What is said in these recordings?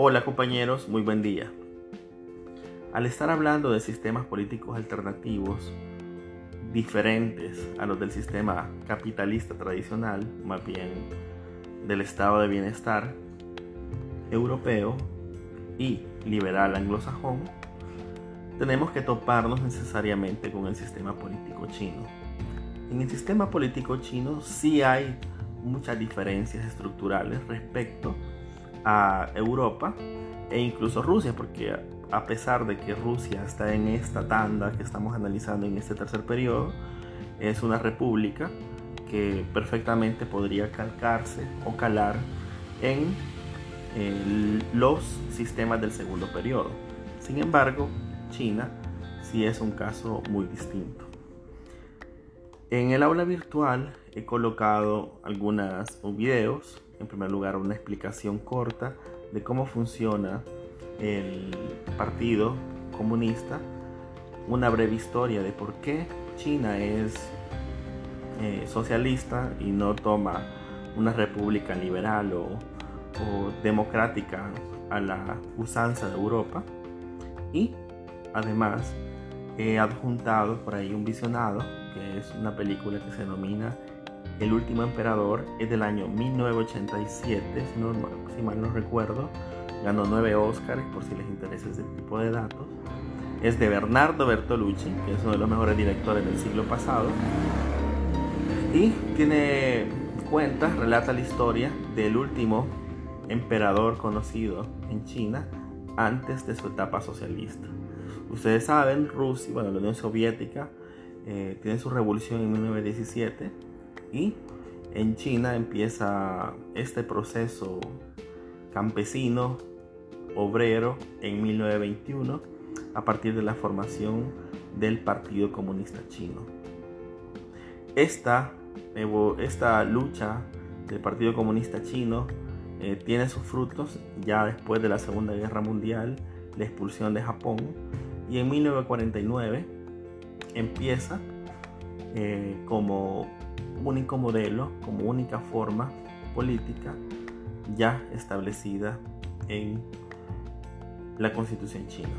Hola compañeros, muy buen día. Al estar hablando de sistemas políticos alternativos diferentes a los del sistema capitalista tradicional, más bien del estado de bienestar europeo y liberal anglosajón, tenemos que toparnos necesariamente con el sistema político chino. En el sistema político chino sí hay muchas diferencias estructurales respecto a Europa e incluso Rusia, porque a pesar de que Rusia está en esta tanda que estamos analizando en este tercer periodo, es una república que perfectamente podría calcarse o calar en los sistemas del segundo periodo. Sin embargo, China sí es un caso muy distinto. En el aula virtual he colocado algunos videos, en primer lugar una explicación corta de cómo funciona el Partido Comunista, una breve historia de por qué China es eh, socialista y no toma una república liberal o, o democrática a la usanza de Europa. Y además he adjuntado por ahí un visionado que es una película que se denomina El último emperador, es del año 1987, si, mal no recuerdo, ganó nueve Oscars por si les interesa ese tipo de datos. Es de Bernardo Bertolucci, que es uno de los mejores directores del siglo pasado. Y tiene cuenta, relata la historia del último emperador conocido en China antes de su etapa socialista. Ustedes saben, Rusia, bueno, la Unión Soviética eh, tiene su revolución en 1917 y en China empieza este proceso campesino, obrero en 1921 a partir de la formación del Partido Comunista Chino. Esta, esta lucha del Partido Comunista Chino eh, tiene sus frutos ya después de la Segunda Guerra Mundial, la expulsión de Japón, y en 1949 empieza eh, como único modelo, como única forma política ya establecida en la constitución china.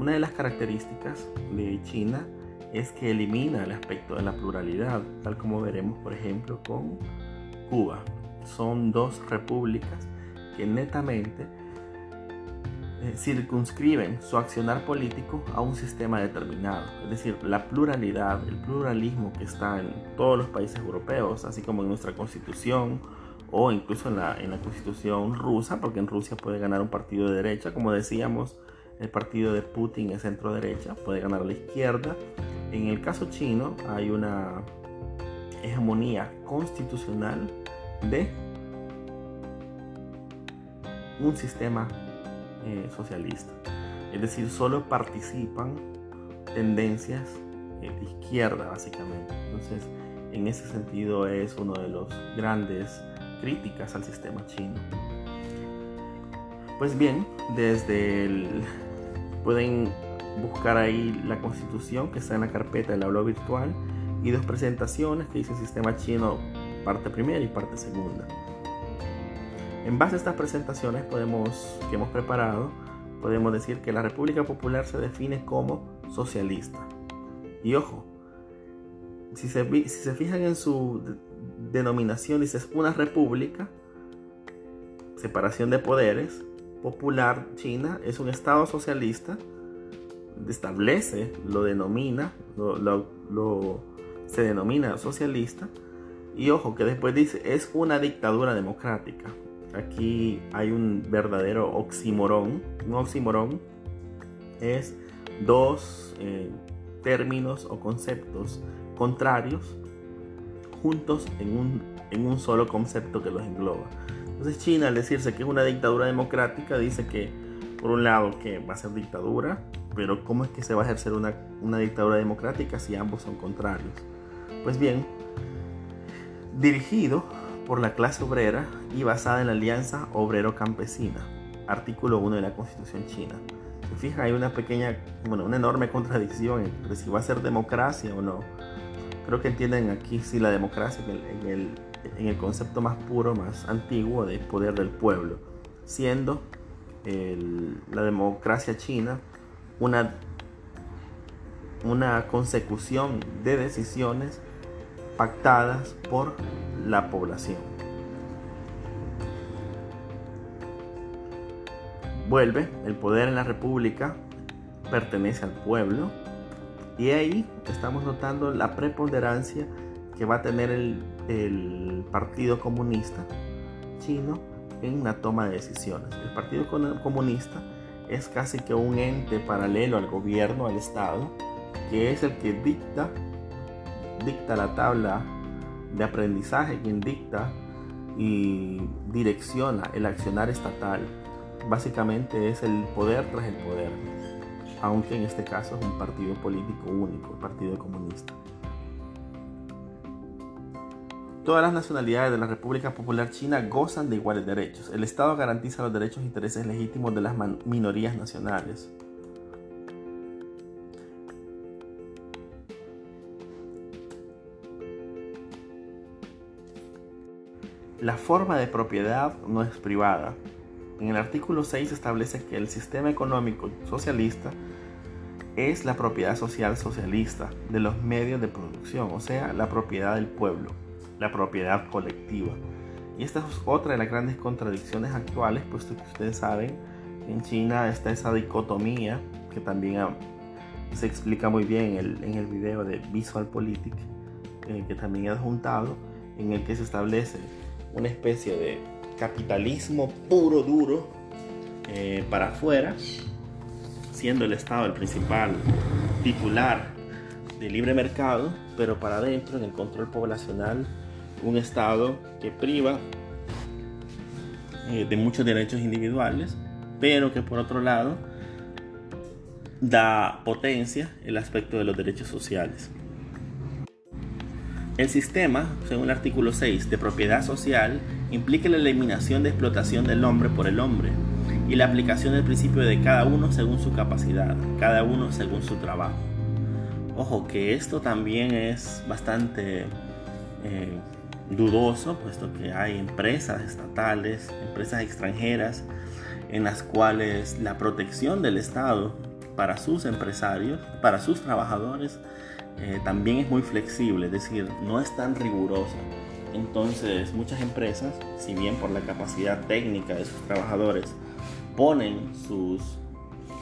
Una de las características de China es que elimina el aspecto de la pluralidad, tal como veremos por ejemplo con Cuba. Son dos repúblicas que netamente eh, circunscriben su accionar político a un sistema determinado. Es decir, la pluralidad, el pluralismo que está en todos los países europeos, así como en nuestra constitución o incluso en la, en la constitución rusa, porque en Rusia puede ganar un partido de derecha, como decíamos, el partido de Putin es centro derecha, puede ganar la izquierda. En el caso chino hay una hegemonía constitucional de un sistema eh, socialista. Es decir, solo participan tendencias eh, de izquierda, básicamente. Entonces, en ese sentido es uno de los grandes críticas al sistema chino. Pues bien, desde el... pueden buscar ahí la constitución que está en la carpeta del aula virtual y dos presentaciones que dice sistema chino parte primera y parte segunda. En base a estas presentaciones que hemos preparado, podemos decir que la República Popular se define como socialista. Y ojo, si se, si se fijan en su denominación, dice una república, separación de poderes, popular China, es un Estado socialista, establece, lo denomina, lo, se denomina socialista, y ojo que después dice, es una dictadura democrática. Aquí hay un verdadero oximorón. Un oximorón es dos eh, términos o conceptos contrarios juntos en un, en un solo concepto que los engloba. Entonces China al decirse que es una dictadura democrática dice que por un lado que va a ser dictadura, pero ¿cómo es que se va a ejercer una, una dictadura democrática si ambos son contrarios? Pues bien, dirigido por la clase obrera y basada en la alianza obrero-campesina, artículo 1 de la Constitución china. Se fija, hay una pequeña, bueno, una enorme contradicción entre si va a ser democracia o no. Creo que entienden aquí si la democracia en el, en el concepto más puro, más antiguo de poder del pueblo. siendo la democracia china una, una consecución de decisiones pactadas por la población. Vuelve, el poder en la república pertenece al pueblo y ahí estamos notando la preponderancia que va a tener el, el Partido Comunista chino en una toma de decisiones. El Partido Comunista es casi que un ente paralelo al gobierno, al Estado, que es el que dicta, dicta la tabla de aprendizaje, quien dicta y direcciona el accionar estatal. Básicamente es el poder tras el poder, aunque en este caso es un partido político único, el Partido Comunista. Todas las nacionalidades de la República Popular China gozan de iguales derechos. El Estado garantiza los derechos e intereses legítimos de las minorías nacionales. La forma de propiedad no es privada. En el artículo 6 establece que el sistema económico socialista es la propiedad social socialista de los medios de producción, o sea, la propiedad del pueblo la propiedad colectiva. Y esta es otra de las grandes contradicciones actuales, puesto que ustedes saben que en China está esa dicotomía que también se explica muy bien en el, video de Visual Politic, eh, que también he adjuntado, en el que se establece una especie de capitalismo puro duro eh, para afuera, siendo el Estado el principal titular de libre mercado, pero para adentro en el control poblacional un Estado que priva eh, de muchos derechos individuales, pero que por otro lado da potencia el aspecto de los derechos sociales. El sistema, según el artículo 6 de propiedad social, implica la eliminación de explotación del hombre por el hombre y la aplicación del principio de cada uno según su capacidad, cada uno según su trabajo. Ojo que esto también es bastante eh, dudoso, puesto que hay empresas estatales, empresas extranjeras, en las cuales la protección del Estado para sus empresarios, para sus trabajadores, eh, también es muy flexible, es decir, no es tan rigurosa. Entonces, muchas empresas, si bien por la capacidad técnica de sus trabajadores, ponen sus,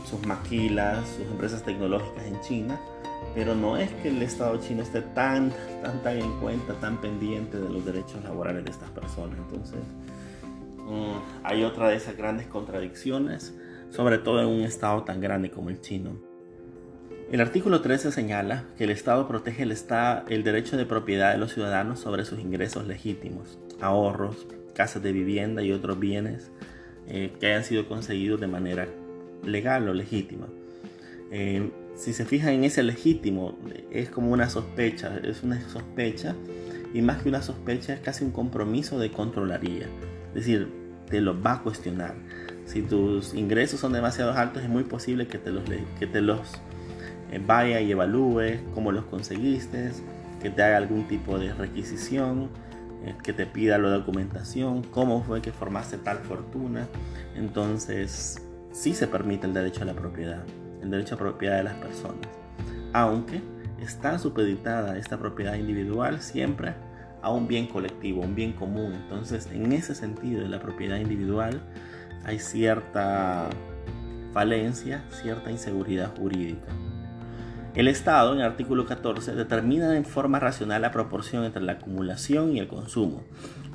sus maquilas, sus empresas tecnológicas en China, pero no es que el Estado chino esté tan, tan, tan en cuenta, tan pendiente de los derechos laborales de estas personas. Entonces, mm, hay otra de esas grandes contradicciones, sobre todo en un Estado tan grande como el chino. El artículo 13 señala que el Estado protege el, el derecho de propiedad de los ciudadanos sobre sus ingresos legítimos, ahorros, casas de vivienda y otros bienes eh, que hayan sido conseguidos de manera legal o legítima. Eh, si se fijan en ese legítimo, es como una sospecha, es una sospecha, y más que una sospecha es casi un compromiso de controlaría. Es decir, te lo va a cuestionar. Si tus ingresos son demasiado altos, es muy posible que te los, que te los vaya y evalúe cómo los conseguiste, que te haga algún tipo de requisición, eh, que te pida la documentación, cómo fue que formaste tal fortuna. Entonces, sí se permite el derecho a la propiedad el derecho a propiedad de las personas, aunque está supeditada esta propiedad individual siempre a un bien colectivo, un bien común. Entonces, en ese sentido de la propiedad individual hay cierta falencia, cierta inseguridad jurídica. El Estado, en el artículo 14, determina en forma racional la proporción entre la acumulación y el consumo.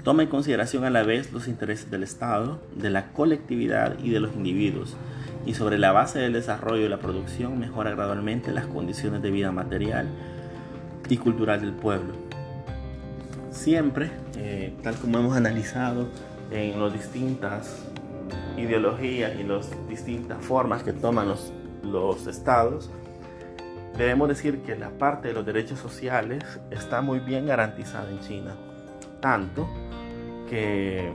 Toma en consideración a la vez los intereses del Estado, de la colectividad y de los individuos, y sobre la base del desarrollo y la producción mejora gradualmente las condiciones de vida material y cultural del pueblo. Siempre, eh, tal como hemos analizado en las distintas ideologías y las distintas formas que toman los, los estados, debemos decir que la parte de los derechos sociales está muy bien garantizada en China. Tanto que eh,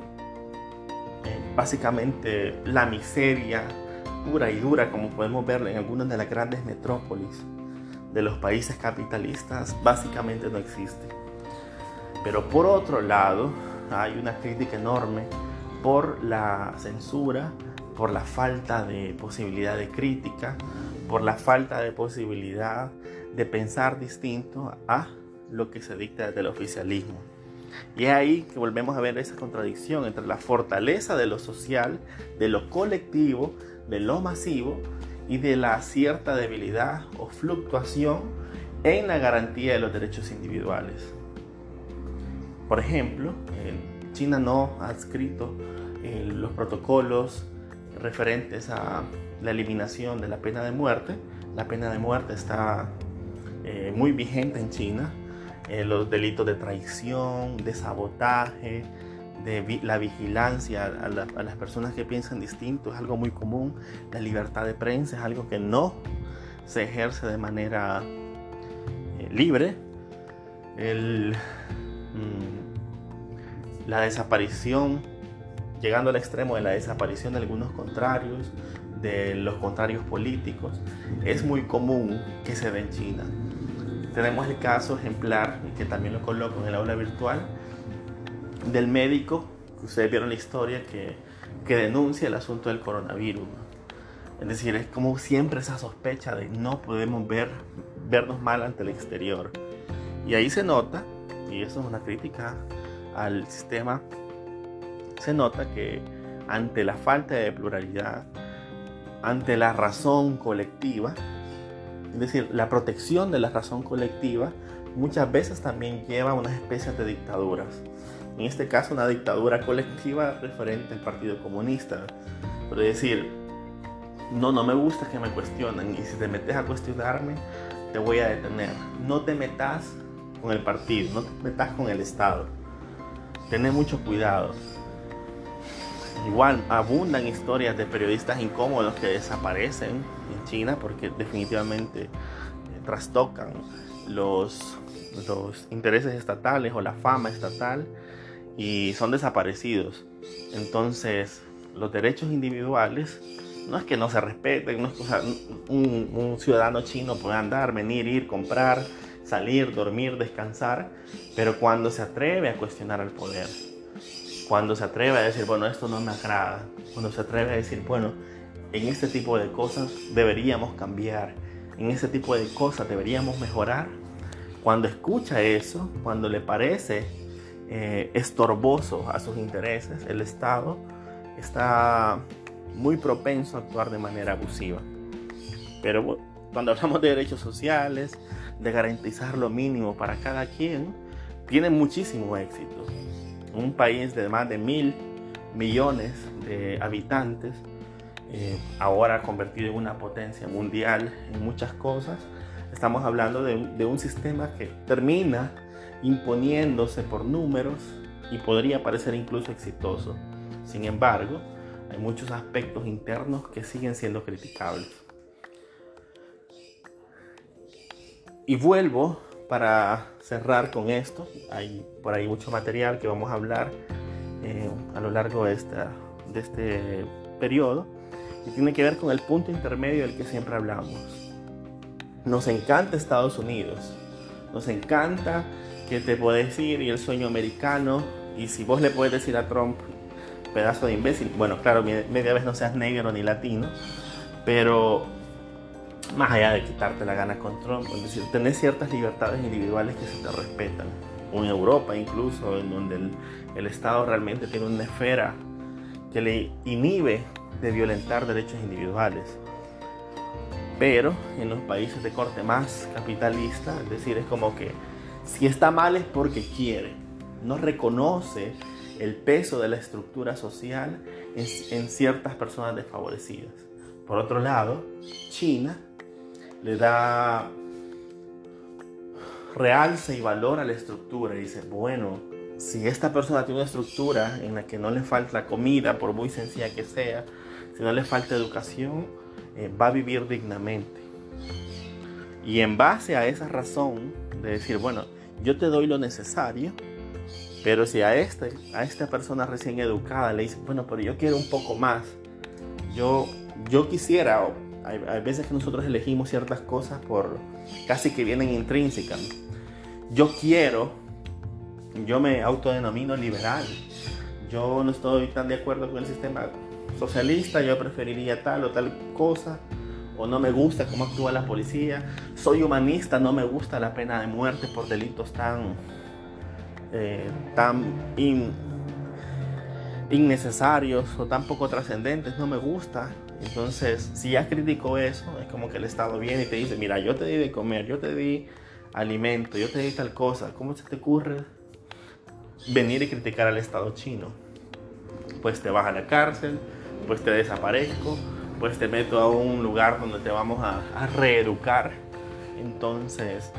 básicamente la miseria pura y dura como podemos ver en algunas de las grandes metrópolis de los países capitalistas básicamente no existe. Pero por otro lado, hay una crítica enorme por la censura, por la falta de posibilidad de crítica, por la falta de posibilidad de pensar distinto a lo que se dicta desde el oficialismo. Y es ahí que volvemos a ver esa contradicción entre la fortaleza de lo social, de lo colectivo, de lo masivo y de la cierta debilidad o fluctuación en la garantía de los derechos individuales. Por ejemplo, China no ha adscrito eh, los protocolos referentes a la eliminación de la pena de muerte. La pena de muerte está eh, muy vigente en China. Eh, los delitos de traición, de sabotaje, de la vigilancia a, las personas que piensan distinto es algo muy común. La libertad de prensa es algo que no se ejerce de manera eh, libre. Mm, la desaparición, llegando al extremo de la desaparición de algunos contrarios, de los contrarios políticos, es muy común que se dé en China. Tenemos el caso ejemplar, que también lo coloco en el aula virtual, del médico, que ustedes vieron la historia, que, que denuncia el asunto del coronavirus. Es decir, es como siempre esa sospecha de no podemos ver, vernos mal ante el exterior. Y ahí se nota, y eso es una crítica al sistema, se nota que ante la falta de pluralidad, ante la razón colectiva, es decir, la protección de la razón colectiva muchas veces también lleva a unas especies de dictaduras. En este caso, una dictadura colectiva referente al Partido Comunista. Pero decir, no, no me gusta que me cuestionen y si te metes a cuestionarme, te voy a detener. No te metas con el partido, no te metas con el Estado. Ten mucho cuidado. Igual abundan historias de periodistas incómodos que desaparecen en China porque definitivamente eh, trastocan los, los intereses estatales o la fama estatal y son desaparecidos. Entonces, los derechos individuales no es que no se respeten, no es que un, un, ciudadano chino puede andar, venir, ir, comprar, salir, dormir, descansar, pero cuando se atreve a cuestionar al poder, cuando se atreve a decir, bueno, esto no me agrada, cuando se atreve a decir, bueno, en este tipo de cosas deberíamos cambiar, en este tipo de cosas deberíamos mejorar, cuando escucha eso, cuando le parece eh, estorboso a sus intereses, el Estado está muy propenso a actuar de manera abusiva. Pero cuando hablamos de derechos sociales, de garantizar lo mínimo para cada quien, tiene muchísimo éxito un país de más de mil millones de habitantes, eh, ahora convertido en una potencia mundial en muchas cosas, estamos hablando de, de un sistema que termina imponiéndose por números y podría parecer incluso exitoso. Sin embargo, hay muchos aspectos internos que siguen siendo criticables. Y vuelvo para cerrar con esto, hay por ahí mucho material que vamos a hablar eh, a lo largo de, este periodo y tiene que ver con el punto intermedio del que siempre hablamos. Nos encanta Estados Unidos, nos encanta que te puedes ir y el sueño americano y si vos le puedes decir a Trump pedazo de imbécil, bueno, claro, media vez no seas negro ni latino, pero más allá de quitarte la gana con Trump, es decir, tener ciertas libertades individuales que se te respetan, o en Europa incluso, en donde el, el Estado realmente tiene una esfera que le inhibe de violentar derechos individuales. Pero en los países de corte más capitalista, es decir, es como que si está mal es porque quiere, no reconoce el peso de la estructura social en, en ciertas personas desfavorecidas. Por otro lado, China le da realce y valor a la estructura y dice, bueno, si esta persona tiene una estructura en la que no le falta comida, por muy sencilla que sea, si no le falta educación, eh, va a vivir dignamente. Y en base a esa razón de decir, bueno, yo te doy lo necesario, pero si a, este, a esta persona recién educada le dice, bueno, pero yo quiero un poco más, yo, yo quisiera, hay, veces que nosotros elegimos ciertas cosas por casi que vienen intrínsecas. Yo quiero, yo me autodenomino liberal. yo no estoy tan de acuerdo con el sistema socialista, yo preferiría tal o tal cosa, o no me gusta cómo actúa la policía, soy humanista, no me gusta la pena de muerte por delitos tan, eh, tan innecesarios o tan poco trascendentes, no me gusta. Entonces, si ya critico eso, es como que el Estado viene y te dice, mira, yo te di de comer, yo te di alimento, yo te di tal cosa, ¿cómo se te ocurre venir y criticar al Estado chino? Pues te vas a la cárcel, pues te desaparezco, pues te meto a un lugar donde te vamos a, reeducar. Entonces,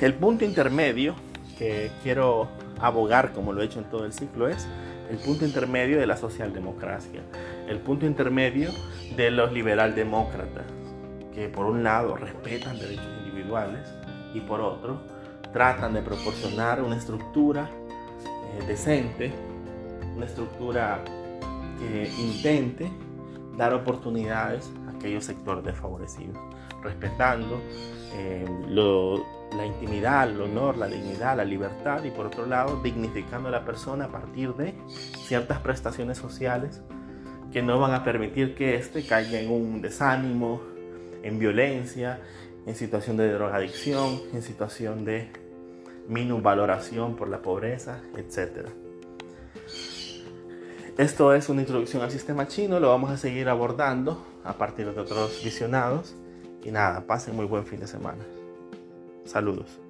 el punto intermedio que quiero abogar, como lo he hecho en todo el ciclo, es el punto intermedio de la socialdemocracia, el punto intermedio de los liberaldemócratas, que por un lado respetan derechos individuales y por otro tratan de proporcionar una estructura eh, decente, una estructura que intente dar oportunidades a aquellos sectores desfavorecidos, respetando eh, la intimidad, el honor, la dignidad, la libertad y por otro lado dignificando a la persona a partir de ciertas prestaciones sociales que no van a permitir que éste caiga en un desánimo, en violencia, en situación de drogadicción, en situación de minusvaloración por la pobreza, etc. Esto es una introducción al sistema chino, lo vamos a seguir abordando a partir de otros visionados. Y nada, pasen muy buen fin de semana. Saludos.